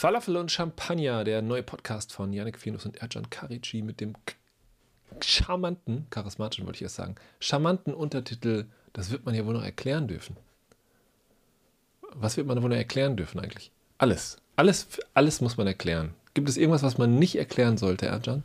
Falafel und Champagner, der neue Podcast von Yannick Fienus und Erjan Karici mit dem charmanten, charismatischen wollte ich erst sagen, charmanten Untertitel, das wird man ja wohl noch erklären dürfen. Was wird man wohl noch erklären dürfen eigentlich? Alles. Alles, alles muss man erklären. Gibt es irgendwas, was man nicht erklären sollte, Erjan?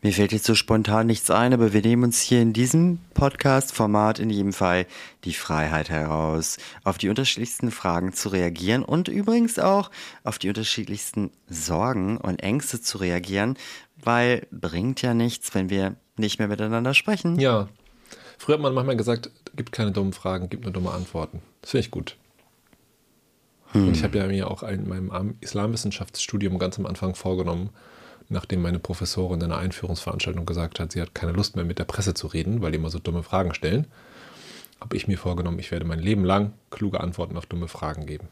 Mir fällt jetzt so spontan nichts ein, aber wir nehmen uns hier in diesem Podcast-Format in jedem Fall die Freiheit heraus, auf die unterschiedlichsten Fragen zu reagieren und übrigens auch auf die unterschiedlichsten Sorgen und Ängste zu reagieren, weil bringt ja nichts, wenn wir nicht mehr miteinander sprechen. Ja. Früher hat man manchmal gesagt, gibt keine dummen Fragen, gibt nur dumme Antworten. Das finde ich gut. Hm. Und ich habe ja mir auch in meinem Islamwissenschaftsstudium ganz am Anfang vorgenommen, nachdem meine Professorin in einer Einführungsveranstaltung gesagt hat, sie hat keine Lust mehr mit der Presse zu reden, weil die immer so dumme Fragen stellen, habe ich mir vorgenommen, ich werde mein Leben lang kluge Antworten auf dumme Fragen geben.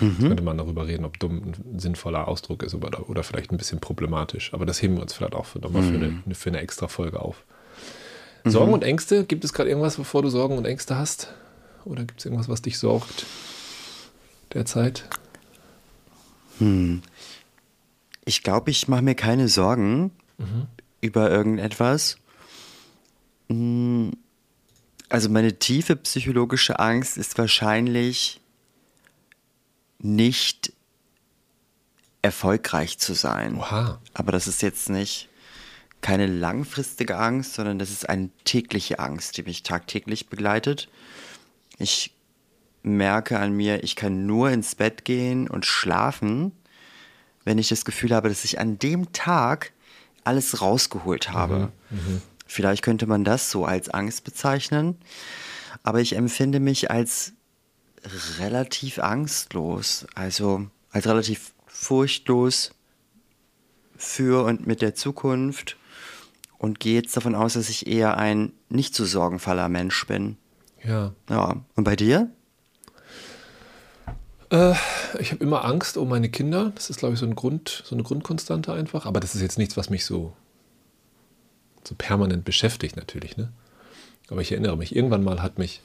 Mhm. Jetzt könnte man darüber reden, ob dumm ein sinnvoller Ausdruck ist oder, oder vielleicht ein bisschen problematisch. Aber das heben wir uns vielleicht auch für, nochmal mhm. für, eine, für eine extra Folge auf. Mhm. Sorgen und Ängste, gibt es gerade irgendwas, bevor du Sorgen und Ängste hast? Oder gibt es irgendwas, was dich sorgt derzeit? Hm. Ich glaube, ich mache mir keine Sorgen mhm. über irgendetwas. Hm, also meine tiefe psychologische Angst ist wahrscheinlich nicht erfolgreich zu sein. Oha. Aber das ist jetzt nicht keine langfristige Angst, sondern das ist eine tägliche Angst, die mich tagtäglich begleitet. Ich merke an mir, ich kann nur ins Bett gehen und schlafen, wenn ich das Gefühl habe, dass ich an dem Tag alles rausgeholt habe. Mhm, mh. Vielleicht könnte man das so als Angst bezeichnen, aber ich empfinde mich als relativ angstlos, also als relativ furchtlos für und mit der Zukunft und gehe jetzt davon aus, dass ich eher ein nicht zu sorgenvoller Mensch bin. Ja. Ja. Und bei dir? Äh, ich habe immer Angst um meine Kinder. Das ist, glaube ich, so, ein Grund, so eine Grundkonstante einfach. Aber das ist jetzt nichts, was mich so, so permanent beschäftigt, natürlich. Ne? Aber ich erinnere mich, irgendwann mal hat mich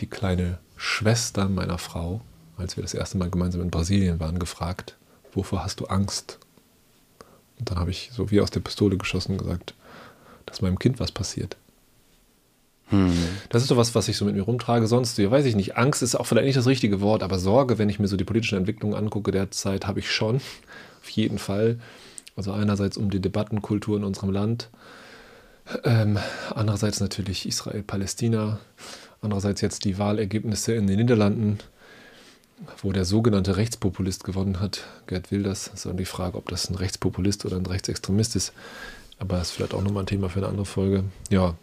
die kleine Schwester meiner Frau, als wir das erste Mal gemeinsam in Brasilien waren, gefragt, wovor hast du Angst? Und dann habe ich so wie aus der Pistole geschossen gesagt, dass meinem Kind was passiert. Hm. Das ist so was, was ich so mit mir rumtrage. Sonst, ja, weiß ich nicht. Angst ist auch vielleicht nicht das richtige Wort, aber Sorge, wenn ich mir so die politischen Entwicklungen angucke derzeit, habe ich schon. Auf jeden Fall. Also einerseits um die Debattenkultur in unserem Land. Ähm, andererseits natürlich Israel-Palästina. Andererseits jetzt die Wahlergebnisse in den Niederlanden, wo der sogenannte Rechtspopulist gewonnen hat, Gerd Wilders. Das ist dann die Frage, ob das ein Rechtspopulist oder ein Rechtsextremist ist. Aber das ist vielleicht auch nochmal ein Thema für eine andere Folge. Ja,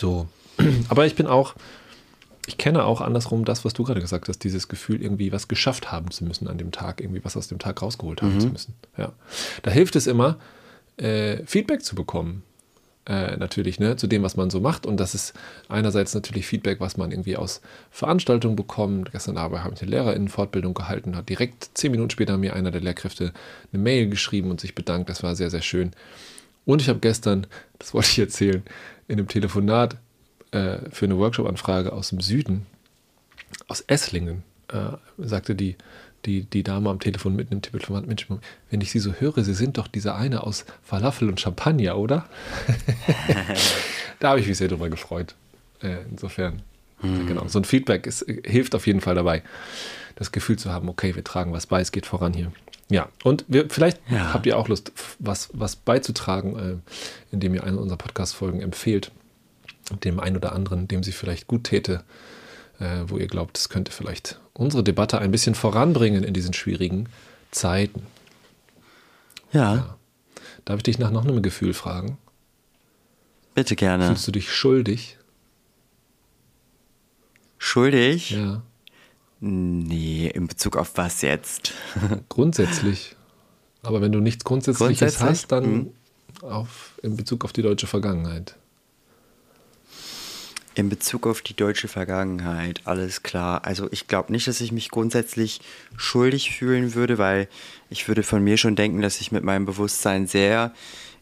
so. Aber ich bin auch, ich kenne auch andersrum das, was du gerade gesagt hast, dieses Gefühl, irgendwie was geschafft haben zu müssen an dem Tag, irgendwie was aus dem Tag rausgeholt haben mhm. zu müssen. Ja. Da hilft es immer, äh, Feedback zu bekommen. Äh, natürlich, ne, zu dem, was man so macht. Und das ist einerseits natürlich Feedback, was man irgendwie aus Veranstaltungen bekommt. Gestern Abend habe ich eine LehrerInnen-Fortbildung gehalten, hat direkt zehn Minuten später mir einer der Lehrkräfte eine Mail geschrieben und sich bedankt. Das war sehr, sehr schön. Und ich habe gestern, das wollte ich erzählen, in einem Telefonat äh, für eine Workshop-Anfrage aus dem Süden, aus Esslingen, äh, sagte die, die, die Dame am Telefon mit einem Telefonat, Mensch, wenn ich Sie so höre, Sie sind doch dieser eine aus Falafel und Champagner, oder? da habe ich mich sehr drüber gefreut. Äh, insofern, hm. genau, so ein Feedback ist, hilft auf jeden Fall dabei, das Gefühl zu haben, okay, wir tragen was bei, es geht voran hier. Ja, und wir, vielleicht ja. habt ihr auch Lust, was, was beizutragen, äh, indem ihr eine unserer Podcast-Folgen empfehlt, dem einen oder anderen, dem sie vielleicht gut täte, äh, wo ihr glaubt, es könnte vielleicht unsere Debatte ein bisschen voranbringen in diesen schwierigen Zeiten. Ja. ja. Darf ich dich nach noch einem Gefühl fragen? Bitte gerne. Fühlst du dich schuldig? Schuldig? Ja. Nee, in Bezug auf was jetzt? Grundsätzlich. Aber wenn du nichts Grundsätzliches Grundsätzlich? hast, dann hm. auf, in Bezug auf die deutsche Vergangenheit. In Bezug auf die deutsche Vergangenheit, alles klar. Also ich glaube nicht, dass ich mich grundsätzlich schuldig fühlen würde, weil ich würde von mir schon denken, dass ich mit meinem Bewusstsein sehr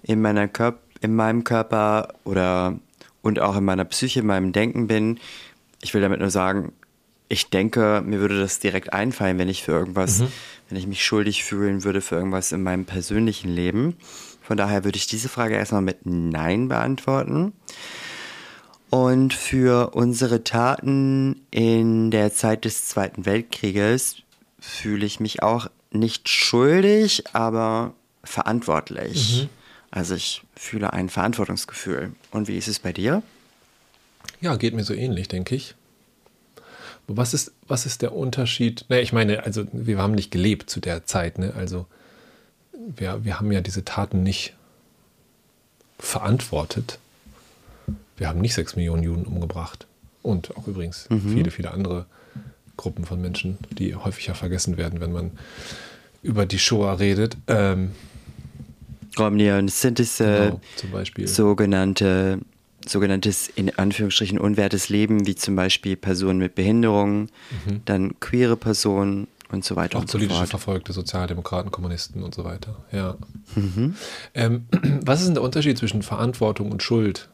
in, meiner Körp in meinem Körper oder und auch in meiner Psyche, in meinem Denken bin. Ich will damit nur sagen, ich denke, mir würde das direkt einfallen, wenn ich für irgendwas, mhm. wenn ich mich schuldig fühlen würde für irgendwas in meinem persönlichen Leben. Von daher würde ich diese Frage erstmal mit Nein beantworten. Und für unsere Taten in der Zeit des Zweiten Weltkrieges fühle ich mich auch nicht schuldig, aber verantwortlich. Mhm. Also ich fühle ein Verantwortungsgefühl. Und wie ist es bei dir? Ja, geht mir so ähnlich, denke ich. Was ist, was ist der Unterschied? Ne, ich meine, also wir haben nicht gelebt zu der Zeit, ne? Also wir, wir haben ja diese Taten nicht verantwortet. Wir haben nicht sechs Millionen Juden umgebracht. Und auch übrigens mhm. viele, viele andere Gruppen von Menschen, die häufiger vergessen werden, wenn man über die Shoah redet. Ähm, Romney und sind es äh, genau, zum Beispiel. sogenannte sogenanntes in Anführungsstrichen unwertes Leben, wie zum Beispiel Personen mit Behinderungen, mhm. dann queere Personen und so weiter. Auch und politisch so verfolgte Sozialdemokraten, Kommunisten und so weiter. Ja. Mhm. Ähm, was ist denn der Unterschied zwischen Verantwortung und Schuld?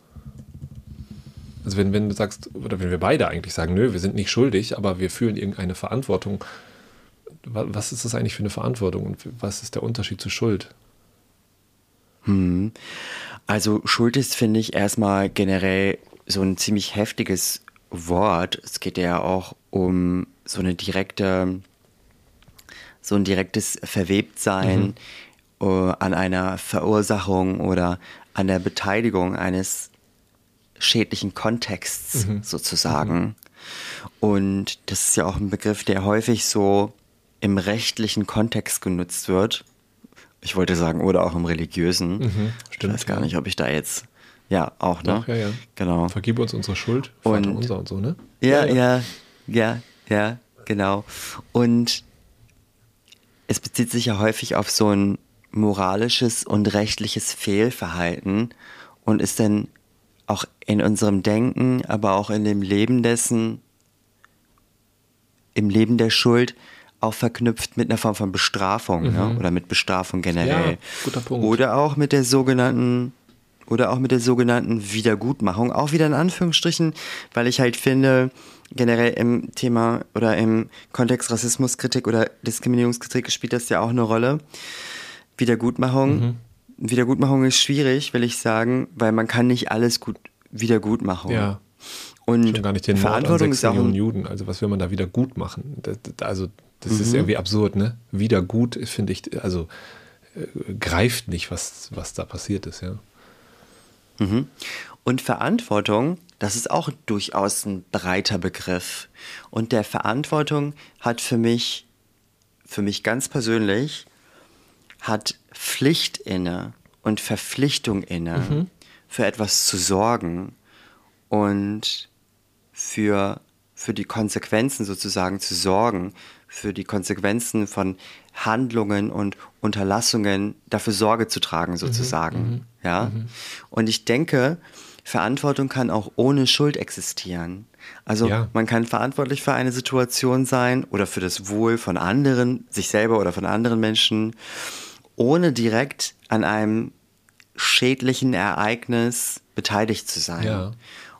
Also wenn, wenn du sagst, oder wenn wir beide eigentlich sagen, nö, wir sind nicht schuldig, aber wir fühlen irgendeine Verantwortung, was ist das eigentlich für eine Verantwortung und was ist der Unterschied zu Schuld? Hm. Also Schuld ist, finde ich, erstmal generell so ein ziemlich heftiges Wort. Es geht ja auch um so eine direkte, so ein direktes Verwebtsein mhm. uh, an einer Verursachung oder an der Beteiligung eines schädlichen Kontexts mhm. sozusagen. Mhm. Und das ist ja auch ein Begriff, der häufig so im rechtlichen Kontext genutzt wird. Ich wollte sagen, oder auch im religiösen. Mhm, stimmt. Ich weiß gar nicht, ob ich da jetzt. Ja, auch, ne? Doch, ja, ja. Genau. Vergib uns unsere Schuld, Vater und, unser und so, ne? Ja, ja, ja, ja, ja, genau. Und es bezieht sich ja häufig auf so ein moralisches und rechtliches Fehlverhalten und ist dann auch in unserem Denken, aber auch in dem Leben dessen, im Leben der Schuld auch verknüpft mit einer Form von Bestrafung ne? mhm. ne? oder mit Bestrafung generell. Ja, guter Punkt. Oder auch mit der sogenannten oder auch mit der sogenannten Wiedergutmachung, auch wieder in Anführungsstrichen, weil ich halt finde, generell im Thema oder im Kontext Rassismuskritik oder Diskriminierungskritik spielt das ja auch eine Rolle. Wiedergutmachung. Mhm. Wiedergutmachung ist schwierig, will ich sagen, weil man kann nicht alles gut wiedergutmachen. Ja. Und Schon gar nicht den Verantwortung Mord an 6 Millionen Juden. Also was will man da wieder gut machen? Das, also das mhm. ist irgendwie absurd, ne? Wieder gut, finde ich, also äh, greift nicht, was, was da passiert ist, ja. Mhm. Und Verantwortung, das ist auch durchaus ein breiter Begriff. Und der Verantwortung hat für mich, für mich ganz persönlich, hat Pflicht inne und Verpflichtung inne, mhm. für etwas zu sorgen und für, für die Konsequenzen sozusagen zu sorgen, für die Konsequenzen von Handlungen und Unterlassungen dafür Sorge zu tragen, mhm, sozusagen. Mhm, ja. Mhm. Und ich denke, Verantwortung kann auch ohne Schuld existieren. Also ja. man kann verantwortlich für eine Situation sein oder für das Wohl von anderen, sich selber oder von anderen Menschen, ohne direkt an einem schädlichen Ereignis beteiligt zu sein. Ja.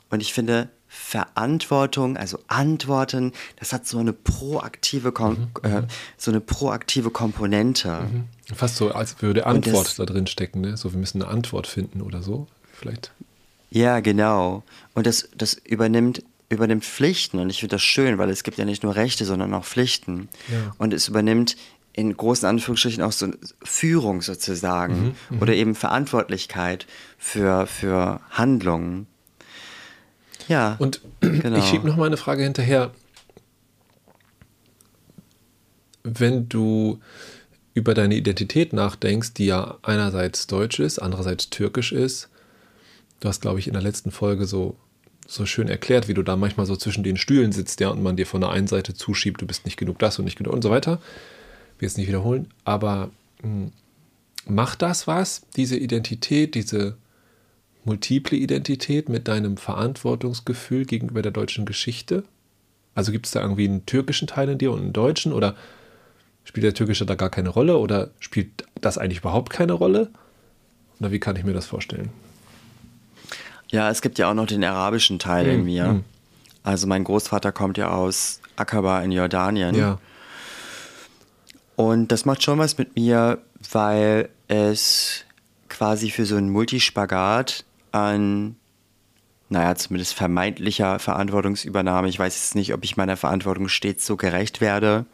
Und ich finde, Verantwortung, also Antworten, das hat so eine proaktive, Kom mhm, äh, so eine proaktive Komponente. Mhm. Fast so, als würde Antwort das, da drin stecken, ne? So, wir müssen eine Antwort finden oder so, vielleicht. Ja, genau. Und das, das übernimmt, übernimmt Pflichten und ich finde das schön, weil es gibt ja nicht nur Rechte, sondern auch Pflichten. Ja. Und es übernimmt in großen Anführungsstrichen auch so Führung sozusagen mhm, mhm, oder eben Verantwortlichkeit für, für Handlungen. Ja. Und genau. ich schiebe noch mal eine Frage hinterher. Wenn du über deine Identität nachdenkst, die ja einerseits deutsch ist, andererseits türkisch ist, du hast, glaube ich, in der letzten Folge so, so schön erklärt, wie du da manchmal so zwischen den Stühlen sitzt, ja, und man dir von der einen Seite zuschiebt, du bist nicht genug das und nicht genug und so weiter. Ich will es nicht wiederholen, aber mh, hm, macht das was, diese Identität, diese multiple Identität mit deinem Verantwortungsgefühl gegenüber der deutschen Geschichte? Also gibt es da irgendwie einen türkischen Teil in dir und einen deutschen oder spielt der türkische da gar keine Rolle oder spielt das eigentlich überhaupt keine Rolle? Oder wie kann ich mir das vorstellen? Ja, es gibt ja auch noch den arabischen Teil hm, in mir. Hm. Also mein Großvater kommt ja aus Aqaba in Jordanien. Ja. Und das macht schon was mit mir, weil es quasi für so einen Multispagat an, naja, zumindest vermeintlicher Verantwortungsübernahme, ich weiß jetzt nicht, ob ich meiner Verantwortung stets so gerecht werde,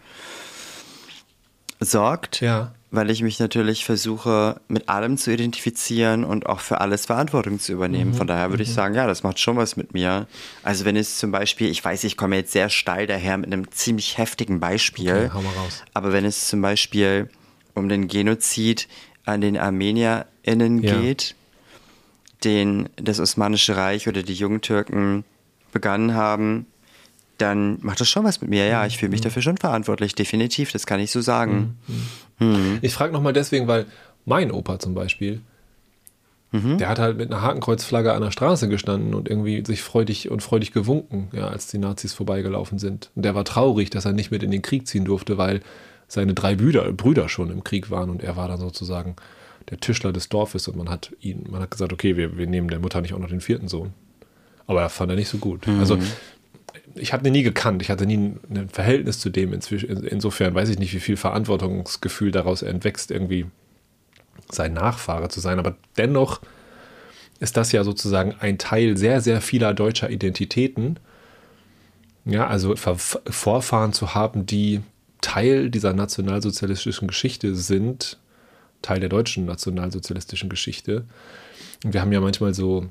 sorgt. Ja. Weil ich mich natürlich versuche, mit allem zu identifizieren und auch für alles Verantwortung zu übernehmen. Mhm. Von daher würde ich sagen, ja, das macht schon was mit mir. Also wenn es zum Beispiel, ich weiß, ich komme jetzt sehr steil daher mit einem ziemlich heftigen Beispiel. Okay. Aber wenn es zum Beispiel um den Genozid an den ArmenierInnen Ja. geht, den das Osmanische Reich oder die Jungtürken begangen haben, dann macht das schon was mit mir. Ja, ich fühle Mhm. mich dafür schon verantwortlich, definitiv, das kann ich so sagen. Ich frage nochmal deswegen, weil mein Opa zum Beispiel, der hat halt mit einer Hakenkreuzflagge an der Straße gestanden und irgendwie sich freudig und freudig gewunken, ja, als die Nazis vorbeigelaufen sind. Und der war traurig, dass er nicht mit in den Krieg ziehen durfte, weil seine drei Brüder, Brüder schon im Krieg waren und er war dann sozusagen der Tischler des Dorfes und man hat ihn, man hat gesagt, okay, wir, wir nehmen der Mutter nicht auch noch den vierten Sohn. Aber er fand er nicht so gut. Also ich habe den nie gekannt, ich hatte nie ein, Verhältnis zu dem. Inzwischen, in- insofern weiß ich nicht, wie viel Verantwortungsgefühl daraus entwächst, irgendwie sein Nachfahre zu sein. Aber dennoch ist das ja sozusagen ein Teil sehr, sehr vieler deutscher Identitäten. Ja, also Vorfahren zu haben, die Teil dieser nationalsozialistischen Geschichte sind, Teil der deutschen nationalsozialistischen Geschichte. Und wir haben ja manchmal so,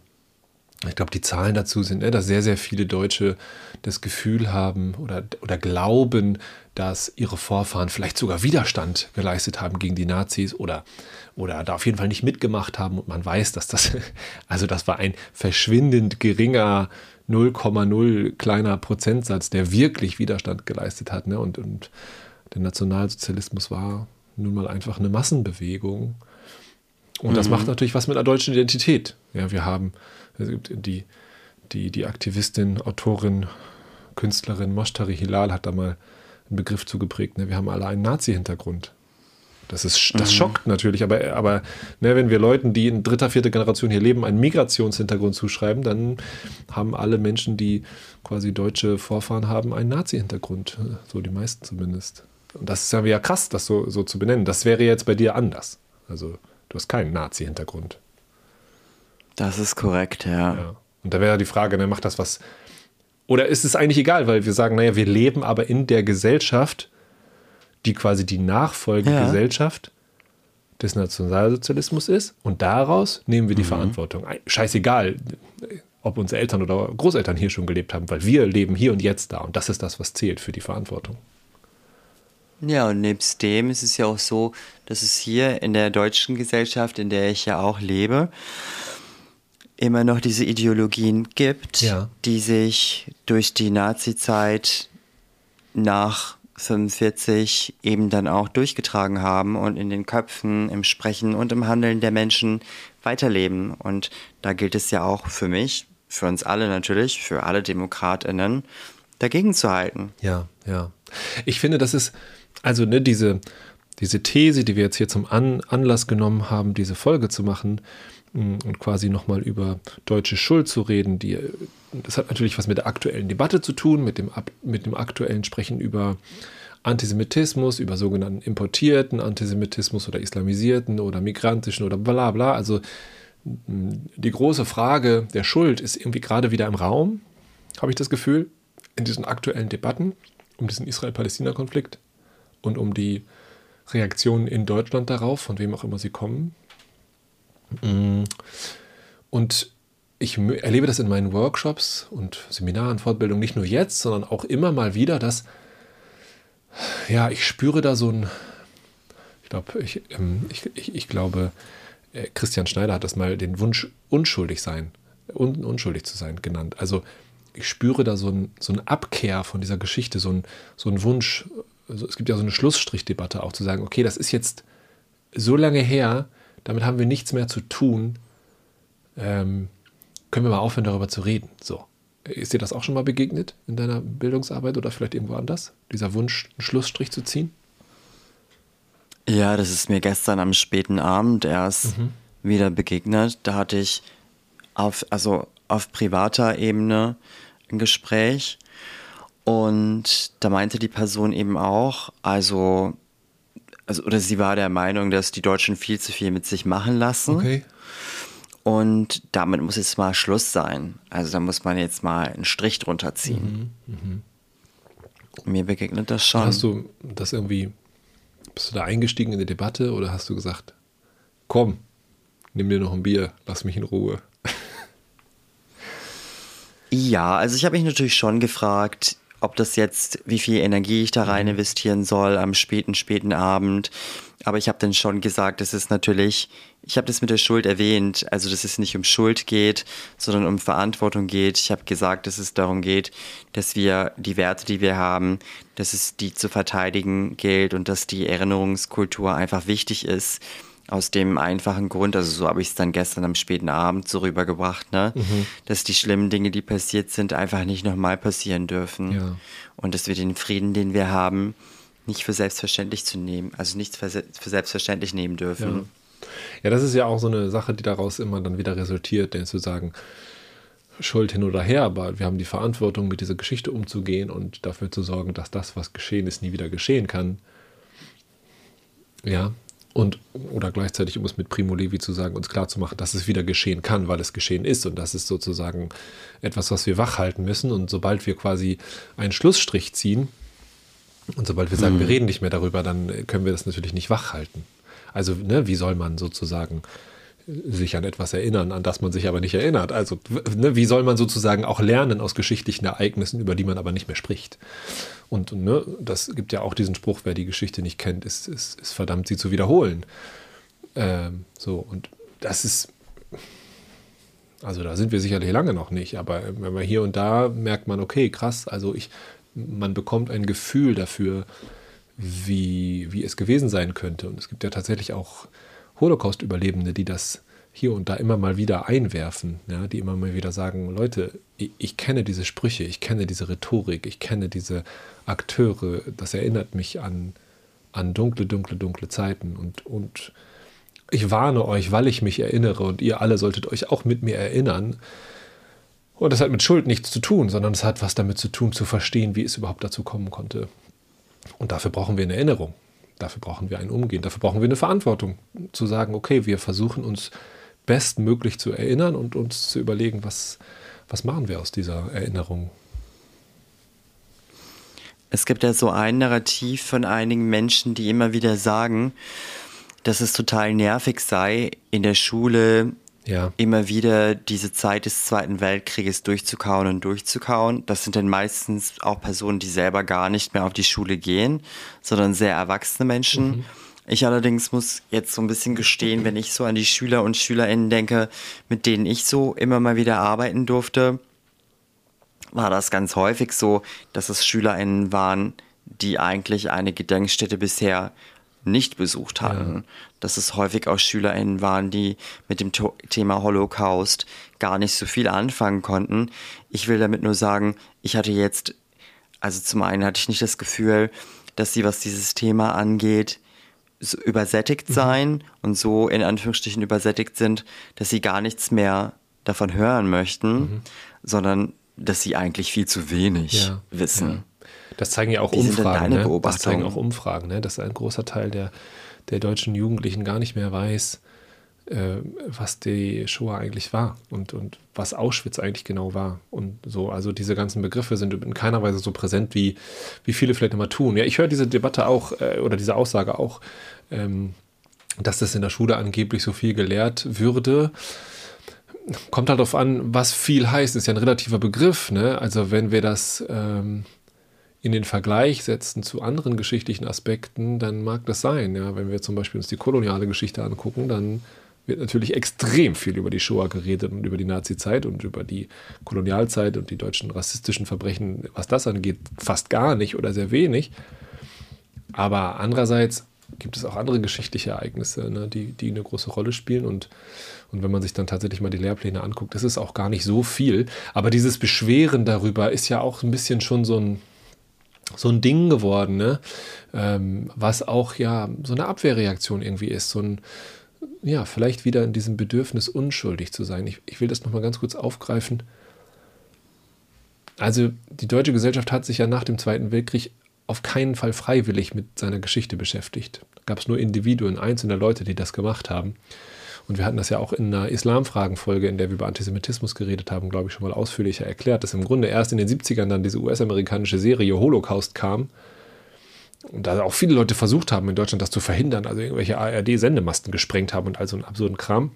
ich glaube, die Zahlen dazu sind, ne, dass sehr, sehr viele Deutsche das Gefühl haben oder, oder glauben, dass ihre Vorfahren vielleicht sogar Widerstand geleistet haben gegen die Nazis oder, oder da auf jeden Fall nicht mitgemacht haben. Und man weiß, dass das, also das war ein verschwindend geringer 0,0 kleiner Prozentsatz, der wirklich Widerstand geleistet hat. Ne? Und, und der Nationalsozialismus war nun mal einfach eine Massenbewegung. Und das macht natürlich was mit der deutschen Identität. Ja, wir haben es gibt die, die, die Aktivistin, Autorin, Künstlerin Moshtari Hilal hat da mal einen Begriff zugeprägt. Ne? Wir haben alle einen Nazi-Hintergrund. Das, ist, das schockt natürlich, aber, aber ne, wenn wir Leuten, die in dritter, vierter Generation hier leben, einen Migrationshintergrund zuschreiben, dann haben alle Menschen, die quasi deutsche Vorfahren haben, einen Nazi-Hintergrund. So die meisten zumindest. Und das ist ja wieder krass, das so, so zu benennen. Das wäre jetzt bei dir anders. Also du hast keinen Nazi-Hintergrund. Das ist korrekt, ja. Ja. Und da wäre die Frage, ne, macht das was? Oder ist es eigentlich egal, weil wir sagen, naja, wir leben aber in der Gesellschaft, die quasi die Nachfolgegesellschaft des Nationalsozialismus ist und daraus nehmen wir die Verantwortung. Ei, Scheißegal, ob unsere Eltern oder Großeltern hier schon gelebt haben, weil wir leben hier und jetzt da und das ist das, was zählt für die Verantwortung. Ja, und nebst dem ist es ja auch so, dass es hier in der deutschen Gesellschaft, in der ich ja auch lebe, immer noch diese Ideologien gibt, Ja. die sich durch die Nazi-Zeit nach 45 eben dann auch durchgetragen haben und in den Köpfen, im Sprechen und im Handeln der Menschen weiterleben. Und da gilt es ja auch für mich, für uns alle natürlich, für alle DemokratInnen, dagegen zu halten. Ja, ja. Ich finde, das ist, also ne, diese, diese These, die wir jetzt hier zum An Anlass genommen haben, diese Folge zu machen mh, und quasi nochmal über deutsche Schuld zu reden, die, das hat natürlich was mit der aktuellen Debatte zu tun, mit dem, mit dem aktuellen Sprechen über Antisemitismus, über sogenannten importierten Antisemitismus oder islamisierten oder migrantischen oder bla bla. Also mh, die große Frage der Schuld ist irgendwie gerade wieder im Raum, habe ich das Gefühl, in diesen aktuellen Debatten um diesen Israel-Palästina-Konflikt und um die Reaktionen in Deutschland darauf, von wem auch immer sie kommen. Mm. Und ich erlebe das in meinen Workshops und Seminaren, Fortbildungen nicht nur jetzt, sondern auch immer mal wieder, dass ja, ich spüre da so ein, ich glaube, ich, ähm, ich, ich, ich glaube, äh, Christian Schneider hat das mal den Wunsch unschuldig sein, un, unschuldig zu sein genannt. Also ich spüre da so ein, so eine Abkehr von dieser Geschichte, so ein, so ein Wunsch, also es gibt ja so eine Schlussstrichdebatte auch zu sagen, okay, das ist jetzt so lange her, damit haben wir nichts mehr zu tun, ähm, können wir mal aufhören, darüber zu reden. So. Ist dir das auch schon mal begegnet in deiner Bildungsarbeit oder vielleicht irgendwo anders? Dieser Wunsch, einen Schlussstrich zu ziehen? Ja, das ist mir gestern am späten Abend erst Mhm. wieder begegnet. Da hatte ich auf, also auf privater Ebene ein Gespräch. Und da meinte die Person eben auch, also, also, oder sie war der Meinung, dass die Deutschen viel zu viel mit sich machen lassen. Okay. Und damit muss jetzt mal Schluss sein. Also da muss man jetzt mal einen Strich drunter ziehen. Mhm, Mir begegnet das schon. Hast du das irgendwie, bist du da eingestiegen in die Debatte oder hast du gesagt, komm, nimm dir noch ein Bier, lass mich in Ruhe? Ja, also ich habe mich natürlich schon gefragt, ob das jetzt, wie viel Energie ich da rein Mhm. investieren soll am späten, späten Abend. Aber ich habe dann schon gesagt, es ist natürlich, ich habe das mit der Schuld erwähnt, also dass es nicht um Schuld geht, sondern um Verantwortung geht. Ich habe gesagt, dass es darum geht, dass wir die Werte, die wir haben, dass es die zu verteidigen gilt und dass die Erinnerungskultur einfach wichtig ist. Aus dem einfachen Grund, also so habe ich es dann gestern am späten Abend so rübergebracht, ne? dass die schlimmen Dinge, die passiert sind, einfach nicht nochmal passieren dürfen. Ja. Und dass wir den Frieden, den wir haben, nicht für selbstverständlich zu nehmen, also nicht für, se- für selbstverständlich nehmen dürfen. Ja, das ist ja auch so eine Sache, die daraus immer dann wieder resultiert, denn zu sagen, Schuld hin oder her, aber wir haben die Verantwortung, mit dieser Geschichte umzugehen und dafür zu sorgen, dass das, was geschehen ist, nie wieder geschehen kann. Ja, und oder gleichzeitig, um es mit Primo Levi zu sagen, uns klarzumachen, dass es wieder geschehen kann, weil es geschehen ist. Und das ist sozusagen etwas, was wir wachhalten müssen. Und sobald wir quasi einen Schlussstrich ziehen, und sobald wir sagen, wir reden nicht mehr darüber, dann können wir das natürlich nicht wachhalten. Also, ne, wie soll man sozusagen sich an etwas erinnern, an das man sich aber nicht erinnert? Also, ne, wie soll man sozusagen auch lernen aus geschichtlichen Ereignissen, über die man aber nicht mehr spricht? Und ne, das gibt ja auch diesen Spruch, wer die Geschichte nicht kennt, ist, ist, ist verdammt, sie zu wiederholen. Ähm, so, und das ist, also da sind wir sicherlich lange noch nicht, aber wenn man hier und da merkt man, okay, krass, also ich, man bekommt ein Gefühl dafür, wie, wie es gewesen sein könnte. Und es gibt ja tatsächlich auch Holocaust-Überlebende, die das hier und da immer mal wieder einwerfen, ja, die immer mal wieder sagen, Leute, ich, ich kenne diese Sprüche, ich kenne diese Rhetorik, ich kenne diese Akteure, das erinnert mich an, an dunkle, dunkle, dunkle Zeiten und, und ich warne euch, weil ich mich erinnere und ihr alle solltet euch auch mit mir erinnern. Und das hat mit Schuld nichts zu tun, sondern es hat was damit zu tun, zu verstehen, wie es überhaupt dazu kommen konnte. Und dafür brauchen wir eine Erinnerung. Dafür brauchen wir ein Umgehen. Dafür brauchen wir eine Verantwortung. Zu sagen, okay, wir versuchen uns bestmöglich zu erinnern und uns zu überlegen, was, was machen wir aus dieser Erinnerung. Es gibt ja so ein Narrativ von einigen Menschen, die immer wieder sagen, dass es total nervig sei, in der Schule Ja. immer wieder diese Zeit des Zweiten Weltkrieges durchzukauen und durchzukauen. Das sind dann meistens auch Personen, die selber gar nicht mehr auf die Schule gehen, sondern sehr erwachsene Menschen. Ich allerdings muss jetzt so ein bisschen gestehen, wenn ich so an die Schüler und Schülerinnen denke, mit denen ich so immer mal wieder arbeiten durfte, war das ganz häufig so, dass es SchülerInnen waren, die eigentlich eine Gedenkstätte bisher nicht besucht hatten. Dass es häufig auch SchülerInnen waren, die mit dem Thema Holocaust gar nicht so viel anfangen konnten. Ich will damit nur sagen, ich hatte jetzt, also zum einen hatte ich nicht das Gefühl, dass sie, was dieses Thema angeht, so übersättigt sein und so in Anführungsstrichen übersättigt sind, dass sie gar nichts mehr davon hören möchten, sondern dass sie eigentlich viel zu wenig Ja, wissen. Das zeigen ja auch Wie Umfragen. Ne? Das zeigen auch Umfragen, ne? dass ein großer Teil der, der deutschen Jugendlichen gar nicht mehr weiß, äh, was die Shoah eigentlich war und, und was Auschwitz eigentlich genau war. Und so, also diese ganzen Begriffe sind in keiner Weise so präsent, wie, wie viele vielleicht immer tun. Ja, ich höre diese Debatte auch äh, oder diese Aussage auch, ähm, dass das in der Schule angeblich so viel gelehrt würde kommt halt darauf an, was viel heißt, ist ja ein relativer Begriff. Ne? Also wenn wir das ähm, in den Vergleich setzen zu anderen geschichtlichen Aspekten, dann mag das sein. Ja? Wenn wir zum Beispiel uns die koloniale Geschichte angucken, dann wird natürlich extrem viel über die Shoah geredet und über die Nazi-Zeit und über die Kolonialzeit und die deutschen rassistischen Verbrechen, was das angeht, fast gar nicht oder sehr wenig. Aber andererseits gibt es auch andere geschichtliche Ereignisse, ne, die, die eine große Rolle spielen. Und, und wenn man sich dann tatsächlich mal die Lehrpläne anguckt, ist es auch gar nicht so viel. Aber dieses Beschweren darüber ist ja auch ein bisschen schon so ein, so ein Ding geworden, ne? ähm, was auch ja so eine Abwehrreaktion irgendwie ist. So ein, ja, vielleicht wieder in diesem Bedürfnis, unschuldig zu sein. Ich, ich will das nochmal ganz kurz aufgreifen. also die deutsche Gesellschaft hat sich ja nach dem Zweiten Weltkrieg auf keinen Fall freiwillig mit seiner Geschichte beschäftigt. Da gab es nur Individuen, einzelne Leute, die das gemacht haben. Und wir hatten das ja auch in einer Islamfragenfolge, in der wir über Antisemitismus geredet haben, glaube ich, schon mal ausführlicher erklärt, dass im Grunde erst in den 70ern dann diese US-amerikanische Serie Holocaust kam. Und da auch viele Leute versucht haben, in Deutschland das zu verhindern, also irgendwelche ARD-Sendemasten gesprengt haben und all so einen absurden Kram,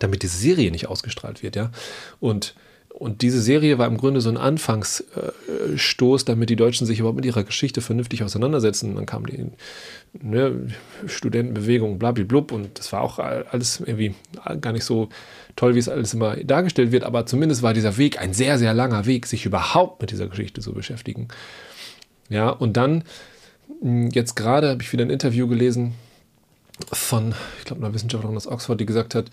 damit diese Serie nicht ausgestrahlt wird, ja. Und und diese Serie war im Grunde so ein Anfangsstoß, damit die Deutschen sich überhaupt mit ihrer Geschichte vernünftig auseinandersetzen. Und dann kam die ne, Studentenbewegung, blablablub, und das war auch alles irgendwie gar nicht so toll, wie es alles immer dargestellt wird. Aber zumindest war dieser Weg ein sehr, sehr langer Weg, sich überhaupt mit dieser Geschichte zu beschäftigen. Ja, und dann, hm, jetzt gerade habe ich wieder ein Interview gelesen von, ich glaube, einer Wissenschaftlerin aus Oxford, die gesagt hat,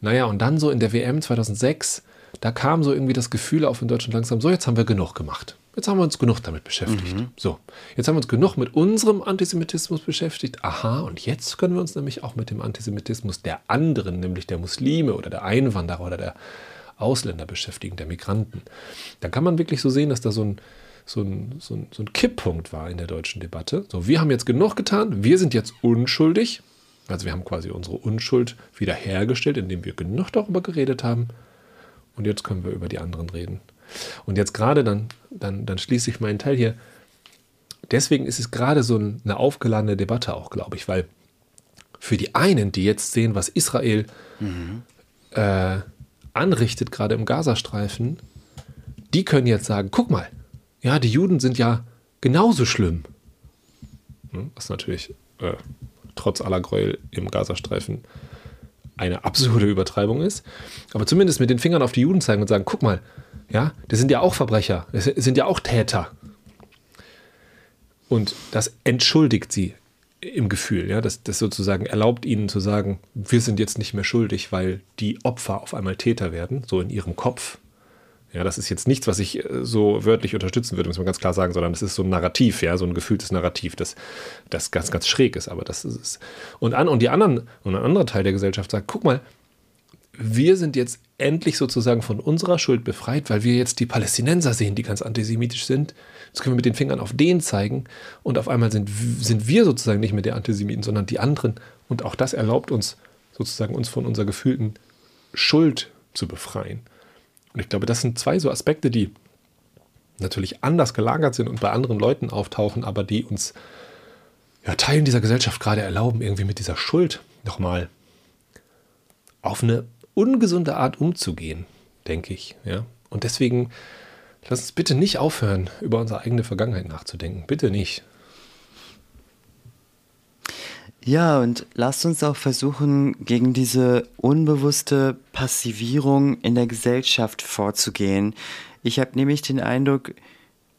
naja, und dann so in der WM 2006 da kam so irgendwie das Gefühl auf in Deutschland langsam, so jetzt haben wir genug gemacht. Jetzt haben wir uns genug damit beschäftigt. Mhm. So, jetzt haben wir uns genug mit unserem Antisemitismus beschäftigt. Aha, und jetzt können wir uns nämlich auch mit dem Antisemitismus der anderen, nämlich der Muslime oder der Einwanderer oder der Ausländer beschäftigen, der Migranten. Da kann man wirklich so sehen, dass da so ein, so ein, so ein, so ein Kipppunkt war in der deutschen Debatte. So, wir haben jetzt genug getan, wir sind jetzt unschuldig. Also wir haben quasi unsere Unschuld wiederhergestellt, indem wir genug darüber geredet haben. Und jetzt können wir über die anderen reden. Und jetzt gerade, dann, dann, dann schließe ich meinen Teil hier. Deswegen ist es gerade so eine aufgeladene Debatte auch, glaube ich, weil für die einen, die jetzt sehen, was Israel mhm. äh, anrichtet, gerade im Gazastreifen, die können jetzt sagen, guck mal, ja, die Juden sind ja genauso schlimm. Hm, was natürlich äh, trotz aller Gräuel im Gazastreifen eine absurde Übertreibung ist, aber zumindest mit den Fingern auf die Juden zeigen und sagen, guck mal, ja, das sind ja auch Verbrecher, das sind ja auch Täter. Und das entschuldigt sie im Gefühl, ja, das, das sozusagen erlaubt ihnen zu sagen, wir sind jetzt nicht mehr schuldig, weil die Opfer auf einmal Täter werden, so in ihrem Kopf. Ja, das ist jetzt nichts, was ich äh, so wörtlich unterstützen würde, muss man ganz klar sagen, sondern das ist so ein Narrativ, ja, so ein gefühltes Narrativ, das, das ganz, ganz schräg ist, aber das ist es. Und, an, und die anderen, und ein anderer Teil der Gesellschaft sagt, guck mal, wir sind jetzt endlich sozusagen von unserer Schuld befreit, weil wir jetzt die Palästinenser sehen, die ganz antisemitisch sind. Jetzt können wir mit den Fingern auf den zeigen und auf einmal sind, sind wir sozusagen nicht mehr der Antisemiten, sondern die anderen. Und auch das erlaubt uns sozusagen uns von unserer gefühlten Schuld zu befreien. Und ich glaube, das sind zwei so Aspekte, die natürlich anders gelagert sind und bei anderen Leuten auftauchen, aber die uns ja, Teilen dieser Gesellschaft gerade erlauben, irgendwie mit dieser Schuld nochmal auf eine ungesunde Art umzugehen, denke ich. Ja? Und deswegen lass uns bitte nicht aufhören, über unsere eigene Vergangenheit nachzudenken. Bitte nicht. Ja, und lasst uns auch versuchen, gegen diese unbewusste Passivierung in der Gesellschaft vorzugehen. Ich habe nämlich den Eindruck,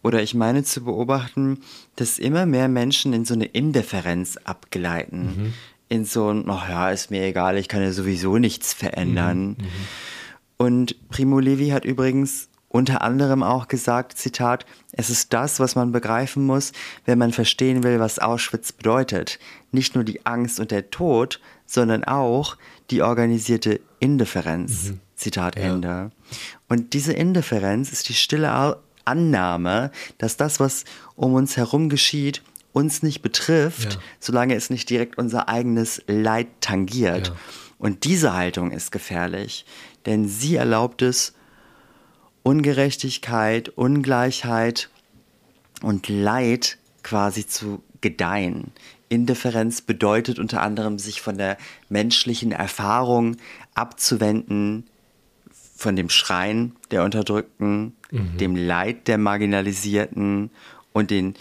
oder ich meine zu beobachten, dass immer mehr Menschen in so eine Indifferenz abgleiten. Mhm. In so ein, ach ja, ist mir egal, ich kann ja sowieso nichts verändern. Mhm. Mhm. Und Primo Levi hat übrigens unter anderem auch gesagt, Zitat, es ist das, was man begreifen muss, wenn man verstehen will, was Auschwitz bedeutet. Nicht nur die Angst und der Tod, sondern auch die organisierte Indifferenz. Mhm. Zitat ja. Ende. Und diese Indifferenz ist die stille Annahme, dass das, was um uns herum geschieht, uns nicht betrifft, ja. solange es nicht direkt unser eigenes Leid tangiert. Ja. Und diese Haltung ist gefährlich, denn sie erlaubt es, Ungerechtigkeit, Ungleichheit und Leid quasi zu gedeihen. Indifferenz bedeutet unter anderem, sich von der menschlichen Erfahrung abzuwenden, von dem Schreien der Unterdrückten, mhm. dem Leid der Marginalisierten und den,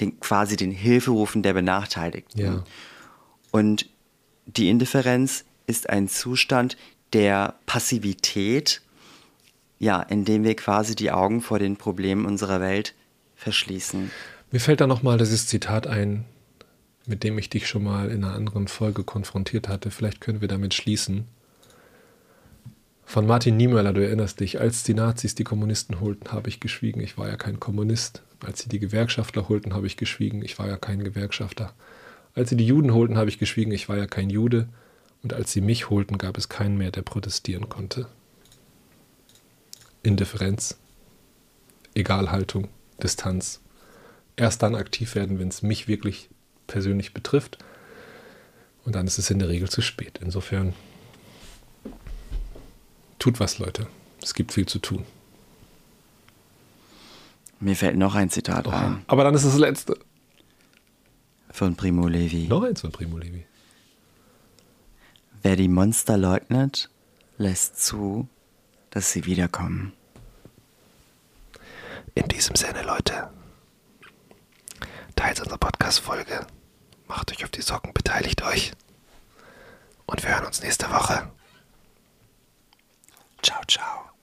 den quasi den Hilferufen der Benachteiligten. Ja. Und die Indifferenz ist ein Zustand der Passivität ja, indem wir quasi die Augen vor den Problemen unserer Welt verschließen. Mir fällt da nochmal dieses Zitat ein, mit dem ich dich schon mal in einer anderen Folge konfrontiert hatte. Vielleicht können wir damit schließen. Von Martin Niemöller, du erinnerst dich, als die Nazis die Kommunisten holten, habe ich geschwiegen, ich war ja kein Kommunist. Als sie die Gewerkschaftler holten, habe ich geschwiegen, ich war ja kein Gewerkschafter. Als sie die Juden holten, habe ich geschwiegen, ich war ja kein Jude. Und als sie mich holten, gab es keinen mehr, der protestieren konnte. Indifferenz Egalhaltung, Distanz. Erst dann aktiv werden, wenn es mich wirklich persönlich betrifft. Und dann ist es in der Regel zu spät. Insofern tut was, Leute. Es gibt viel zu tun. Mir fällt noch ein Zitat Oh, ein aber dann ist es das letzte. von Primo Levi. Noch eins von Primo Levi. Wer die Monster leugnet, lässt zu, dass sie wiederkommen. In diesem Sinne, Leute, teilt unsere Podcast-Folge, macht euch auf die Socken, beteiligt euch und wir hören uns nächste Woche. Ciao, ciao.